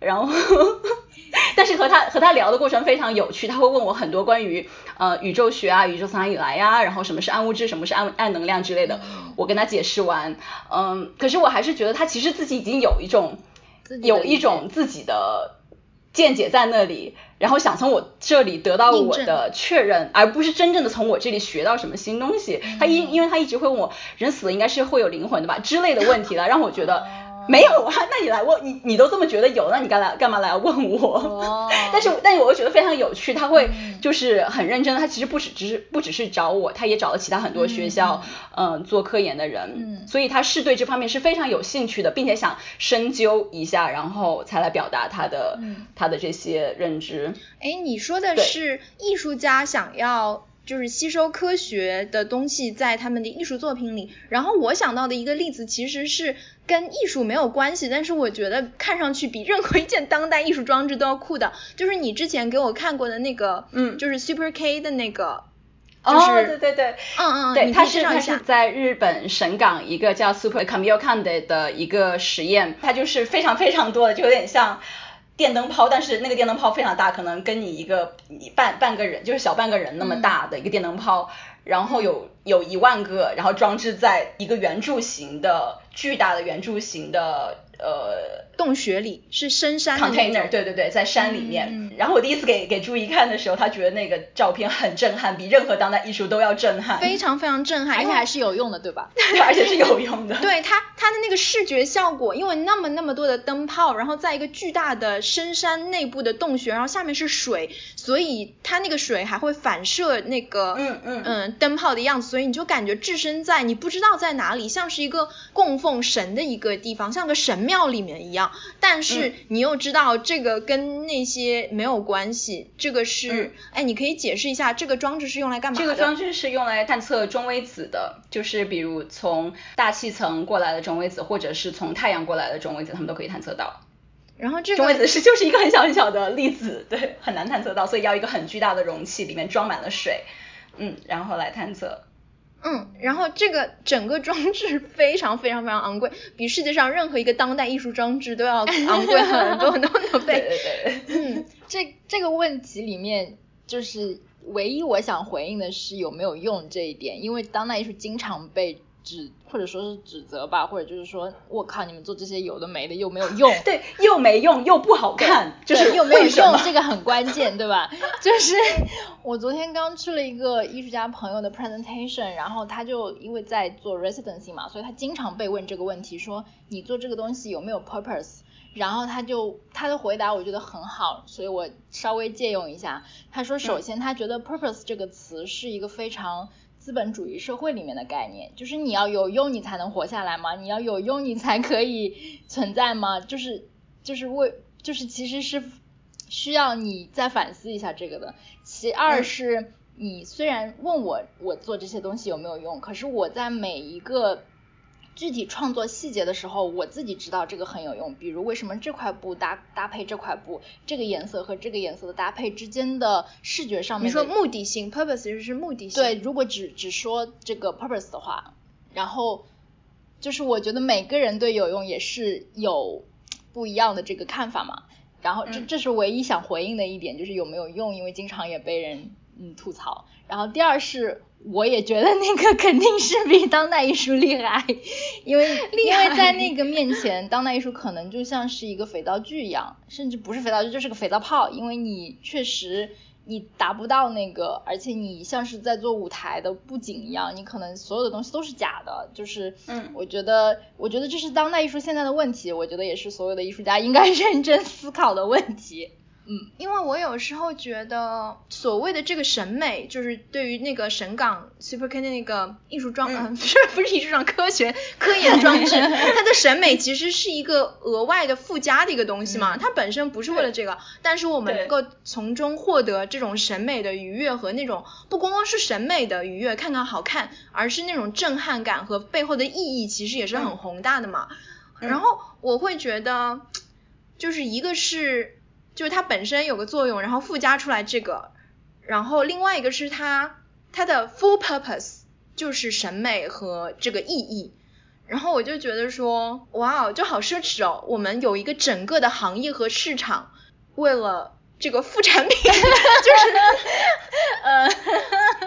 然后，但是和他和他聊的过程非常有趣，他会问我很多关于呃宇宙学啊，宇宙从哪里来呀，然后什么是暗物质，什么是暗暗能量之类的。我跟他解释完，嗯，可是我还是觉得他其实自己已经有一种有一种自己的。见解在那里，然后想从我这里得到我的确认，而不是真正的从我这里学到什么新东西。他因因为他一直会问我，人死了应该是会有灵魂的吧之类的问题了，让我觉得。没有啊，那你来问你，你都这么觉得有，那你干来干嘛来问我？哦。但是，但是我又觉得非常有趣，他会就是很认真的，他其实不只只是不只是找我，他也找了其他很多学校嗯做科研的人，嗯，所以他是对这方面是非常有兴趣的，并且想深究一下，然后才来表达他的他的这些认知。哎，你说的是艺术家想要。就是吸收科学的东西在他们的艺术作品里，然后我想到的一个例子其实是跟艺术没有关系，但是我觉得看上去比任何一件当代艺术装置都要酷的，就是你之前给我看过的那个，嗯，就是 Super K 的那个，哦，对对对，嗯嗯，对，它是它是在日本神冈一个叫 Super Camille Kande 的一个实验，它就是非常非常多的，就有点像。电灯泡，但是那个电灯泡非常大，可能跟你一个你半半个人，就是小半个人那么大的一个电灯泡，然后有有一万个，然后装置在一个圆柱形的巨大的圆柱形的呃洞穴里，是深山的 container，对对对，在山里面。然后我第一次给给朱怡看的时候，他觉得那个照片很震撼，比任何当代艺术都要震撼，非常非常震撼，而且还是有用的，对吧？对，而且是有用的。对它它的那个视觉效果，因为那么那么多的灯泡，然后在一个巨大的深山内部的洞穴，然后下面是水，所以它那个水还会反射那个嗯嗯嗯灯泡的样子，所以你就感觉置身在你不知道在哪里，像是一个供奉神的一个地方，像个神庙里面一样。但是你又知道这个跟那些没有关系，这个是哎，你可以解释一下这个装置是用来干嘛的？这个装置是用来探测中微子的，就是比如从大气层过来的中微子，或者是从太阳过来的中微子，他们都可以探测到。然后这个中微子是就是一个很小很小的粒子，对，很难探测到，所以要一个很巨大的容器，里面装满了水，嗯，然后来探测。嗯，然后这个整个装置非常非常非常昂贵，比世界上任何一个当代艺术装置都要 昂贵很多很多很多倍。对对对。嗯，这这个问题里面，就是唯一我想回应的是有没有用这一点，因为当代艺术经常被。指或者说是指责吧，或者就是说，我靠，你们做这些有的没的又没有 用，对，又没用又不好看，就是又没有用，这个很关键，对吧？就是我昨天刚去了一个艺术家朋友的 presentation，然后他就因为在做 residency 嘛，所以他经常被问这个问题，说你做这个东西有没有 purpose？然后他就他的回答我觉得很好，所以我稍微借用一下。他说，首先他觉得 purpose 这个词是一个非常。资本主义社会里面的概念，就是你要有用你才能活下来吗？你要有用你才可以存在吗？就是就是为就是其实是需要你再反思一下这个的。其二是你虽然问我我做这些东西有没有用，可是我在每一个。具体创作细节的时候，我自己知道这个很有用。比如为什么这块布搭搭配这块布，这个颜色和这个颜色的搭配之间的视觉上面，你说目的性，purpose 就是目的性。对，如果只只说这个 purpose 的话，然后就是我觉得每个人对有用也是有不一样的这个看法嘛。然后这这是唯一想回应的一点，就是有没有用，因为经常也被人嗯吐槽。然后第二是。我也觉得那个肯定是比当代艺术厉害，因为 因为在那个面前，当代艺术可能就像是一个肥皂剧一样，甚至不是肥皂剧，就是个肥皂泡，因为你确实你达不到那个，而且你像是在做舞台的布景一样，你可能所有的东西都是假的，就是嗯，我觉得我觉得这是当代艺术现在的问题，我觉得也是所有的艺术家应该 认真思考的问题。嗯，因为我有时候觉得所谓的这个审美，就是对于那个神港 Super K 的那个艺术装，嗯，不 是不是艺术装，科学科研装置，它的审美其实是一个额外的附加的一个东西嘛，它本身不是为了这个，但是我们能够从中获得这种审美的愉悦和那种不光光是审美的愉悦，看看好看，而是那种震撼感和背后的意义，其实也是很宏大的嘛。然后我会觉得，就是一个是。就是它本身有个作用，然后附加出来这个，然后另外一个是它它的 full purpose 就是审美和这个意义，然后我就觉得说，哇哦，就好奢侈哦，我们有一个整个的行业和市场为了这个副产品，就是，呃，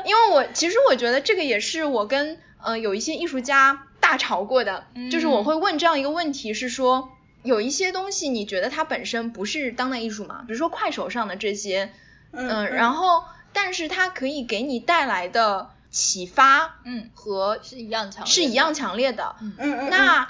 因为我其实我觉得这个也是我跟呃有一些艺术家大吵过的，就是我会问这样一个问题是说。有一些东西你觉得它本身不是当代艺术嘛？比如说快手上的这些，嗯，然后但是它可以给你带来的启发，嗯，和是一样强，是一样强烈的，嗯嗯那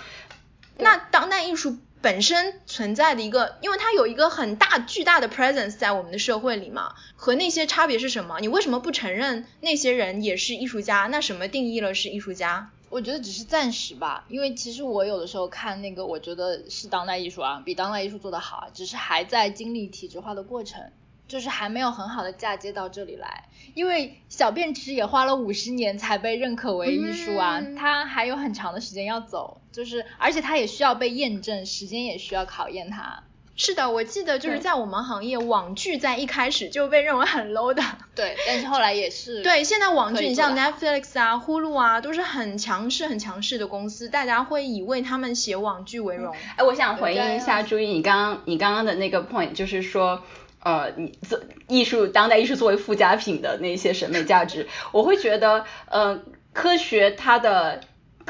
那当代艺术本身存在的一个，因为它有一个很大巨大的 presence 在我们的社会里嘛，和那些差别是什么？你为什么不承认那些人也是艺术家？那什么定义了是艺术家？我觉得只是暂时吧，因为其实我有的时候看那个，我觉得是当代艺术啊，比当代艺术做得好，只是还在经历体制化的过程，就是还没有很好的嫁接到这里来。因为小便池也花了五十年才被认可为艺术啊，它还有很长的时间要走，就是而且它也需要被验证，时间也需要考验它。是的，我记得就是在我们行业，网剧在一开始就被认为很 low 的。对，但是后来也是。对，现在网剧，你像 Netflix 啊、Hulu 啊，都是很强势、很强势的公司，大家会以为他们写网剧为荣。哎，我想回应一下，注意你刚刚你刚刚的那个 point，就是说，呃，你做艺术，当代艺术作为附加品的那些审美价值，我会觉得，呃，科学它的。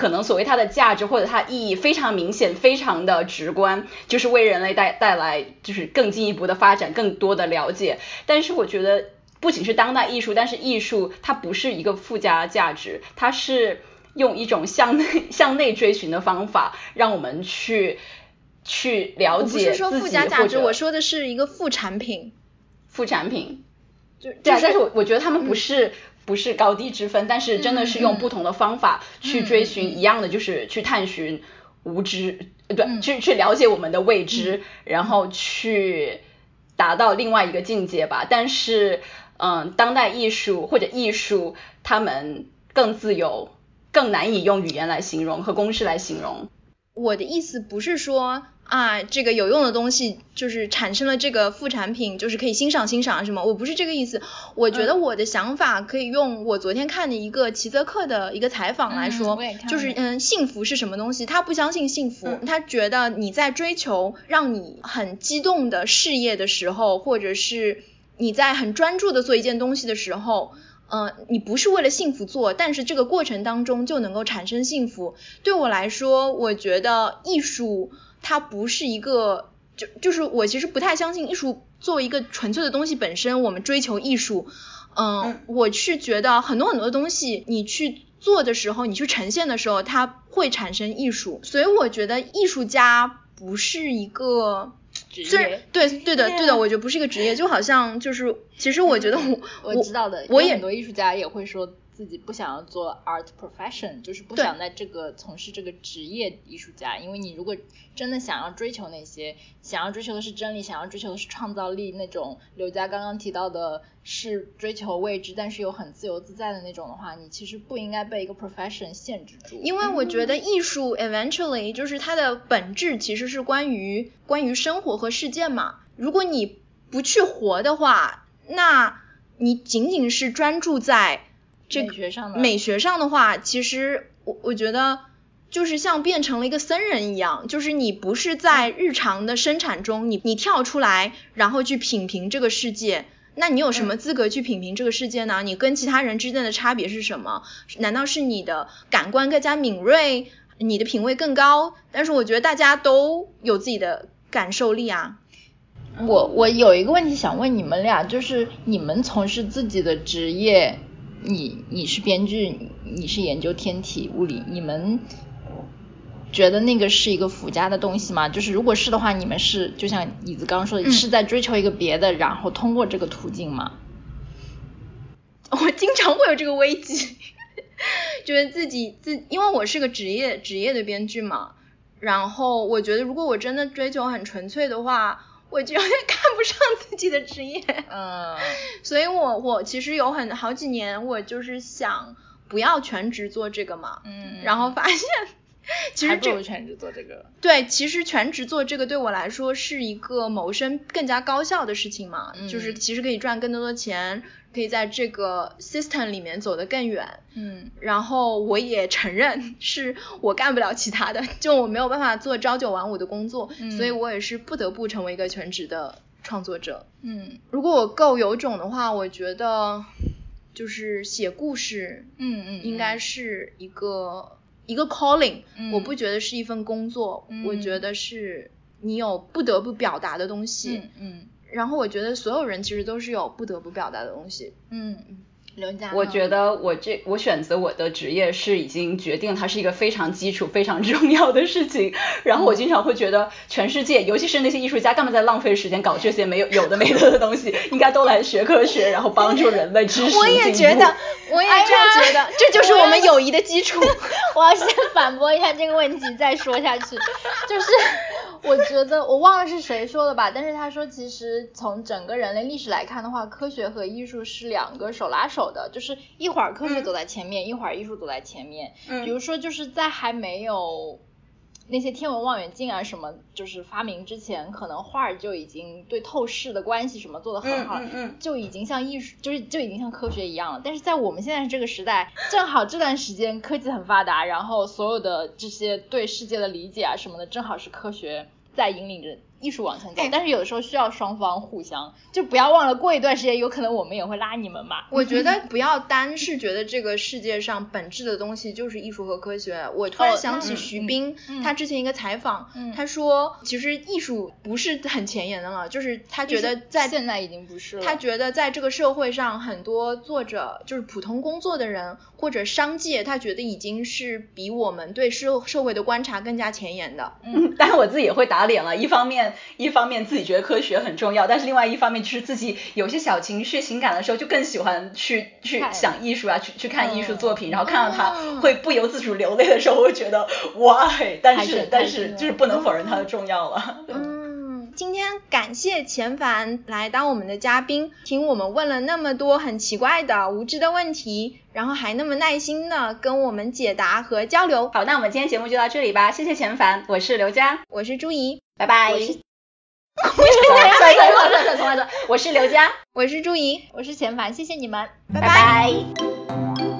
可能所谓它的价值或者它意义非常明显，非常的直观，就是为人类带带来就是更进一步的发展，更多的了解。但是我觉得不仅是当代艺术，但是艺术它不是一个附加价值，它是用一种向内 向内追寻的方法，让我们去去了解不是说附加价值，我说的是一个副产品。副产品。就对啊，但是我我觉得他们不是。不是高低之分，但是真的是用不同的方法去追寻一样的，就是去探寻无知，对，去去了解我们的未知，然后去达到另外一个境界吧。但是，嗯，当代艺术或者艺术，他们更自由，更难以用语言来形容和公式来形容。我的意思不是说。啊，这个有用的东西就是产生了这个副产品，就是可以欣赏欣赏什么？我不是这个意思。我觉得我的想法可以用我昨天看的一个齐泽克的一个采访来说，就是嗯，幸福是什么东西？他不相信幸福，他觉得你在追求让你很激动的事业的时候，或者是你在很专注的做一件东西的时候，嗯，你不是为了幸福做，但是这个过程当中就能够产生幸福。对我来说，我觉得艺术。它不是一个，就就是我其实不太相信艺术作为一个纯粹的东西本身，我们追求艺术，嗯，我是觉得很多很多的东西你去做的时候，你去呈现的时候，它会产生艺术，所以我觉得艺术家不是一个职业，对对的对的，我觉得不是一个职业，就好像就是其实我觉得我 我知道的，我也很多艺术家也会说。自己不想要做 art profession，就是不想在这个从事这个职业艺术家，因为你如果真的想要追求那些，想要追求的是真理，想要追求的是创造力，那种刘佳刚刚提到的是追求未知，但是又很自由自在的那种的话，你其实不应该被一个 profession 限制住。因为我觉得艺术 eventually 就是它的本质其实是关于关于生活和事件嘛。如果你不去活的话，那你仅仅是专注在。美学上的美学上的话，其实我我觉得就是像变成了一个僧人一样，就是你不是在日常的生产中，你你跳出来，然后去品评这个世界，那你有什么资格去品评这个世界呢？你跟其他人之间的差别是什么？难道是你的感官更加敏锐，你的品味更高？但是我觉得大家都有自己的感受力啊。我我有一个问题想问你们俩，就是你们从事自己的职业。你你是编剧，你是研究天体物理，你们觉得那个是一个附加的东西吗？就是如果是的话，你们是就像椅子刚刚说的，是在追求一个别的，然后通过这个途径吗？我经常会有这个危机，觉得自己自，因为我是个职业职业的编剧嘛，然后我觉得如果我真的追求很纯粹的话。我就有 点看不上的职业，嗯，所以我我其实有很好几年，我就是想不要全职做这个嘛，嗯，然后发现其实这全职做这个，对，其实全职做这个对我来说是一个谋生更加高效的事情嘛，就是其实可以赚更多的钱。可以在这个 system 里面走得更远，嗯，然后我也承认是我干不了其他的，就我没有办法做朝九晚五的工作，所以我也是不得不成为一个全职的创作者，嗯，如果我够有种的话，我觉得就是写故事，嗯嗯，应该是一个一个 calling，我不觉得是一份工作，我觉得是你有不得不表达的东西，嗯。然后我觉得所有人其实都是有不得不表达的东西。嗯，刘佳，我觉得我这我选择我的职业是已经决定它是一个非常基础、非常重要的事情。然后我经常会觉得，全世界，尤其是那些艺术家，干嘛在浪费时间搞这些没有有的没的的东西？应该都来学科学，然后帮助人类知识我也觉得，我也这样觉得，这就是我们友谊的基础。我要 先反驳一下这个问题，再说下去，就是。我觉得我忘了是谁说的吧，但是他说其实从整个人类历史来看的话，科学和艺术是两个手拉手的，就是一会儿科学走在前面，一会儿艺术走在前面。嗯。比如说就是在还没有那些天文望远镜啊什么就是发明之前，可能画就已经对透视的关系什么做的很好，嗯嗯。就已经像艺术，就是就已经像科学一样了。但是在我们现在这个时代，正好这段时间科技很发达，然后所有的这些对世界的理解啊什么的，正好是科学。在引领着艺术往前走哎，但是有的时候需要双方互相，就不要忘了过一段时间，有可能我们也会拉你们嘛。我觉得不要单是觉得这个世界上本质的东西就是艺术和科学。我突然哦想起徐冰，嗯他之前一个采访，嗯他说其实艺术不是很前沿的了，就是他觉得在现在已经不是了。他觉得在这个社会上，很多作者就是普通工作的人或者商界，他觉得已经是比我们对社社会的观察更加前沿的。嗯，但是我自己也会打脸了。一方面，一方面自己觉得科学很重要，但是另外一方面就是自己有些小情绪、情感的时候，就更喜欢去去想艺术啊，去去看艺术作品，嗯然后看到它嗯会不由自主流泪的时候，我会觉得 why？但是是但是是就是不能否认它的重要了。嗯，今天感谢钱凡来当我们的嘉宾，听我们问了那么多很奇怪的、无知的问题，然后还那么耐心的跟我们解答和交流。好，那我们今天节目就到这里吧，谢谢钱凡，我是刘佳，我是朱怡，拜拜。我是再再再再重来一次，我是刘佳，我是朱怡，我是钱凡，谢谢你们，拜。拜拜